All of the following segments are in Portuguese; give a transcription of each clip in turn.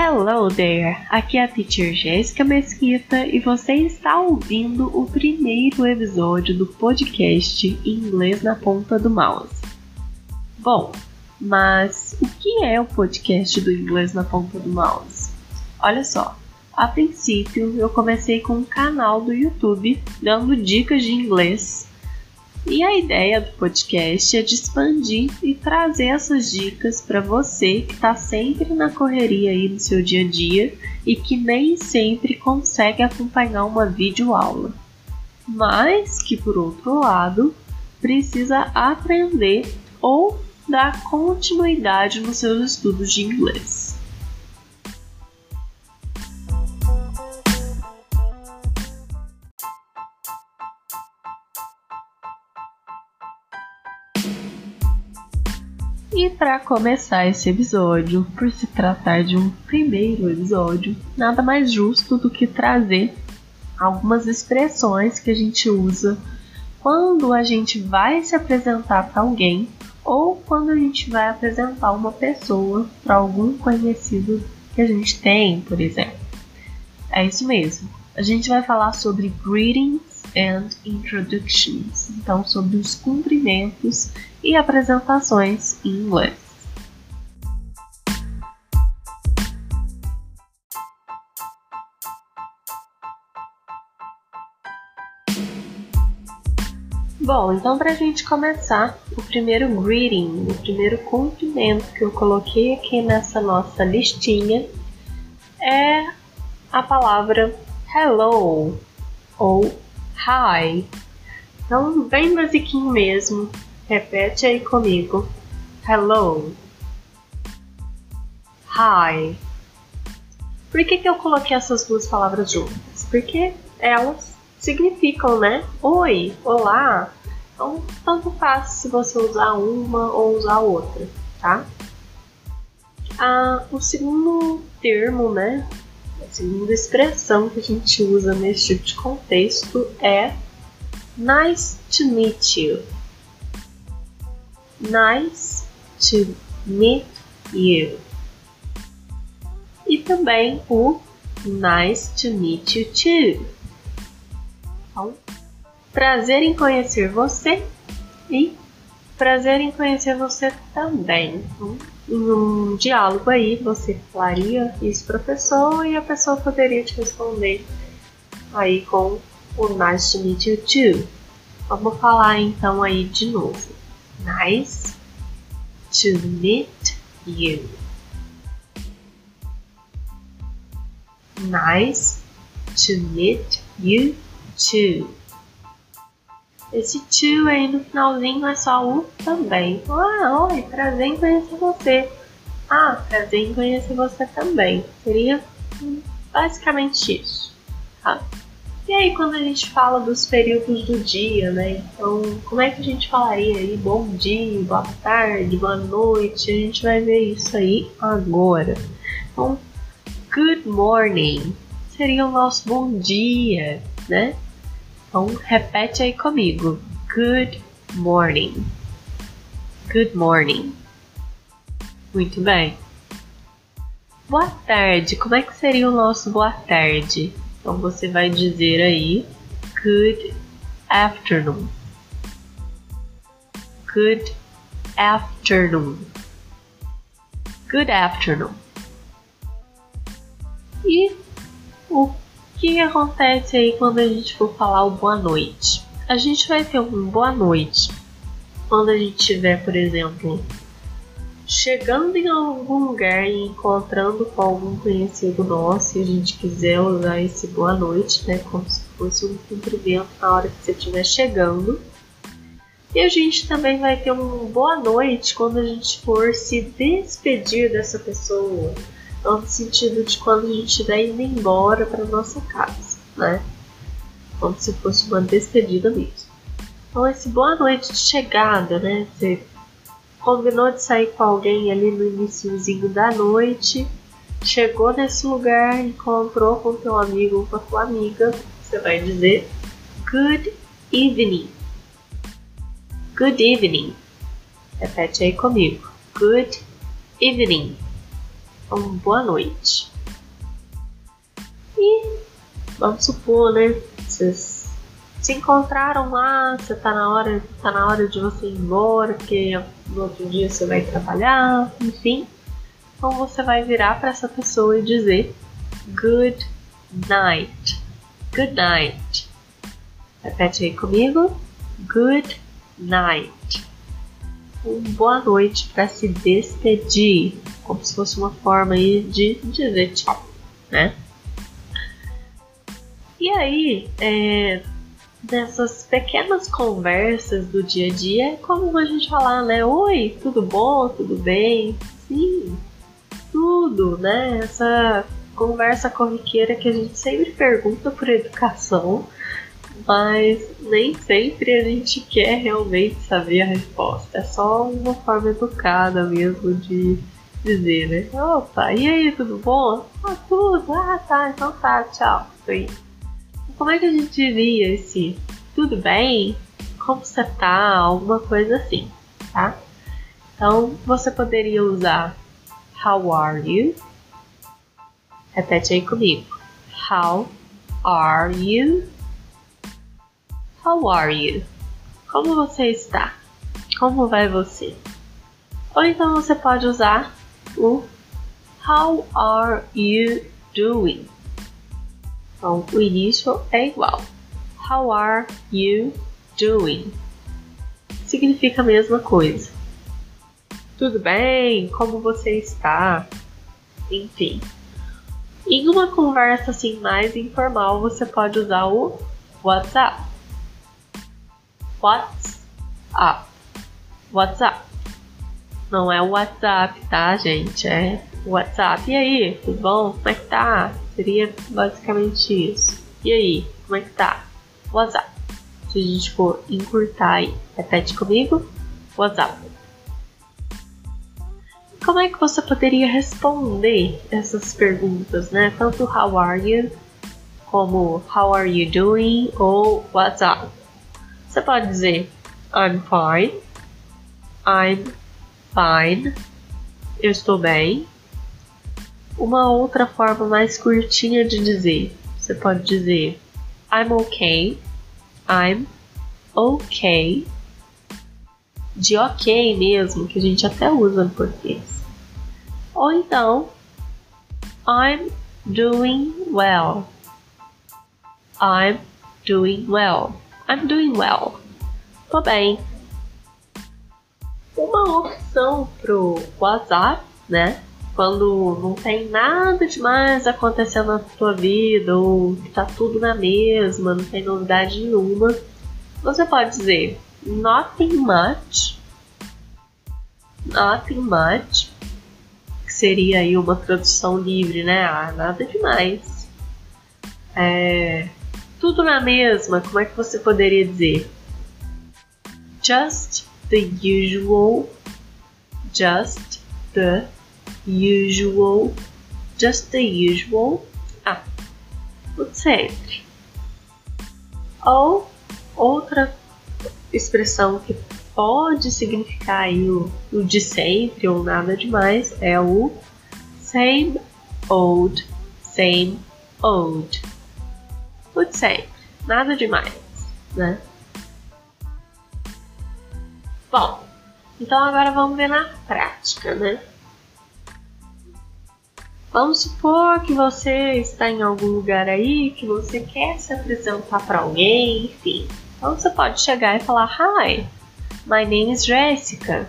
Hello there! Aqui é a Teacher Jéssica Mesquita e você está ouvindo o primeiro episódio do podcast Inglês na Ponta do Mouse. Bom, mas o que é o podcast do Inglês na Ponta do Mouse? Olha só, a princípio eu comecei com um canal do YouTube dando dicas de inglês e a ideia do podcast é de expandir e trazer essas dicas para você que está sempre na correria aí no seu dia a dia e que nem sempre consegue acompanhar uma videoaula, mas que por outro lado precisa aprender ou dar continuidade nos seus estudos de inglês. E para começar esse episódio, por se tratar de um primeiro episódio, nada mais justo do que trazer algumas expressões que a gente usa quando a gente vai se apresentar para alguém ou quando a gente vai apresentar uma pessoa para algum conhecido que a gente tem, por exemplo. É isso mesmo. A gente vai falar sobre greetings and introductions, então sobre os cumprimentos e apresentações em inglês. Bom, então para a gente começar, o primeiro greeting, o primeiro cumprimento que eu coloquei aqui nessa nossa listinha é a palavra hello ou hi. Então, bem basiquinho mesmo. Repete aí comigo. Hello. Hi. Por que, que eu coloquei essas duas palavras juntas? Porque elas significam, né? Oi, olá. Então, tanto faz se você usar uma ou usar outra, tá? Ah, o segundo termo, né? A segunda expressão que a gente usa nesse tipo de contexto é nice to meet you. Nice to meet you. E também o nice to meet you too. Então, prazer em conhecer você e prazer em conhecer você também. Em um diálogo aí, você falaria isso para a pessoa e a pessoa poderia te responder aí com o nice to meet you too. Vamos falar então aí de novo. Nice to meet you. Nice to meet you too. Esse to aí no finalzinho é só o também. Ah, oi, prazer em conhecer você. Ah, prazer em conhecer você também. Seria basicamente isso. Tá? E aí, quando a gente fala dos períodos do dia, né? Então, como é que a gente falaria aí? Bom dia, boa tarde, boa noite. A gente vai ver isso aí agora. Então, good morning seria o nosso bom dia, né? Então repete aí comigo. Good morning. Good morning. Muito bem. Boa tarde. Como é que seria o nosso boa tarde? Então você vai dizer aí good afternoon. Good afternoon. Good afternoon. E o que acontece aí quando a gente for falar o boa noite? A gente vai ter um boa noite quando a gente estiver, por exemplo, chegando em algum lugar e encontrando com algum conhecido nosso e a gente quiser usar esse boa noite, né, como se fosse um cumprimento na hora que você estiver chegando. E a gente também vai ter um boa noite quando a gente for se despedir dessa pessoa no sentido de quando a gente estiver indo embora para nossa casa, né? Como se fosse uma despedida mesmo. Então, esse boa noite de chegada, né? Você combinou de sair com alguém ali no iníciozinho da noite, chegou nesse lugar, encontrou com teu amigo ou com a tua amiga, você vai dizer Good evening. Good evening. Repete aí comigo. Good evening uma boa noite. E vamos supor, né? Vocês se encontraram lá, você tá na hora, tá na hora de você ir embora, porque no outro dia você vai trabalhar, enfim. Então você vai virar para essa pessoa e dizer good night. Good night. Repete aí comigo. Good night. Um boa noite para se despedir, como se fosse uma forma aí de dizer tchau, né? E aí, é, dessas pequenas conversas do dia a dia, é comum a gente falar, né? Oi, tudo bom? Tudo bem? Sim, tudo, né? Essa conversa corriqueira que a gente sempre pergunta por educação, mas nem sempre a gente quer realmente saber a resposta. É só uma forma educada mesmo de dizer, né? Opa, e aí, tudo bom? Ah, tudo, ah tá, então tá, tchau. Foi. Como é que a gente diria esse tudo bem? Como você tá? Alguma coisa assim, tá? Então você poderia usar How are you? Repete aí comigo. How are you? How are you? Como você está? Como vai você? Ou então você pode usar o How are you doing? Então, o início é igual. How are you doing? Significa a mesma coisa. Tudo bem? Como você está? Enfim. Em uma conversa assim mais informal, você pode usar o WhatsApp. WhatsApp. WhatsApp. Não é o WhatsApp, tá, gente? É WhatsApp. E aí, tudo bom? Como é que tá? Seria basicamente isso. E aí, como é que tá? WhatsApp. Se a gente for encurtar aí, repete comigo. WhatsApp. Como é que você poderia responder essas perguntas, né? Tanto how are you, como how are you doing ou what's up. Você pode dizer I'm fine, I'm fine, eu estou bem, uma outra forma mais curtinha de dizer. Você pode dizer I'm okay, I'm okay, de ok mesmo, que a gente até usa no português. Ou então I'm doing well. I'm doing well. I'm doing well. Tô bem. Uma opção pro WhatsApp, né? quando não tem nada demais acontecendo na tua vida ou tá tudo na mesma, não tem novidade nenhuma, você pode dizer nothing much, nothing much, que seria aí uma tradução livre, né? Ah, nada demais. É, tudo na mesma, como é que você poderia dizer? Just the usual, just the usual, just the usual. Ah, o sempre. Ou outra expressão que pode significar o, o de sempre ou nada demais é o same old, same old. O de sempre, nada demais, né? Bom, então agora vamos ver na prática, né? Vamos supor que você está em algum lugar aí que você quer se apresentar para alguém, enfim. Então você pode chegar e falar: Hi, my name is Jessica.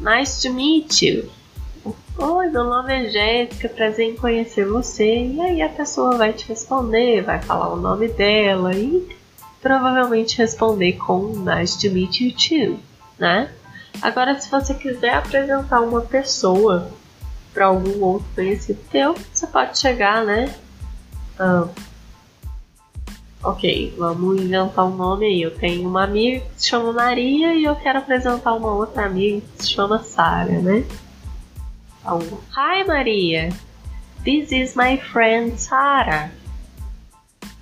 Nice to meet you. Oi, meu nome é Jéssica, prazer em conhecer você. E aí a pessoa vai te responder, vai falar o nome dela e provavelmente responder com Nice to meet you too, né? Agora, se você quiser apresentar uma pessoa para algum outro conhecido teu, você pode chegar, né? Ah, ok, vamos inventar um nome aí. Eu tenho uma amiga que se chama Maria e eu quero apresentar uma outra amiga que se chama Sara, né? Então, Hi Maria, this is my friend Sara.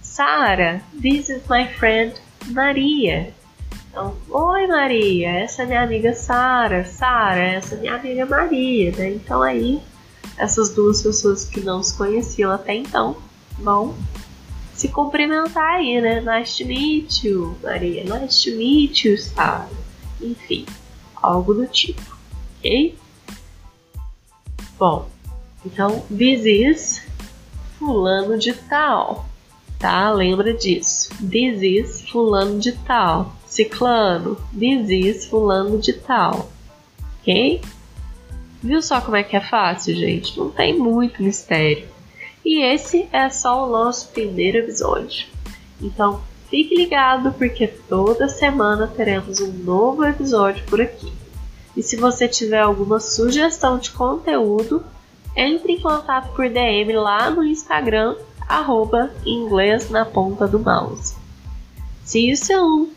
Sara, this is my friend Maria. Então, oi Maria, essa é minha amiga Sara, Sara, essa é minha amiga Maria, né? Então aí, essas duas pessoas que não se conheciam até então Bom, se cumprimentar aí, né? Nice to meet you, Maria. Nice to meet you, Sara. Enfim, algo do tipo, ok? Bom, então, this is fulano de tal, tá? Lembra disso. This is fulano de tal. Ciclano, this is fulano de tal, ok? Viu só como é que é fácil, gente? Não tem muito mistério. E esse é só o nosso primeiro episódio. Então, fique ligado porque toda semana teremos um novo episódio por aqui. E se você tiver alguma sugestão de conteúdo, entre em contato por DM lá no Instagram, arroba inglês na ponta do mouse. See you soon!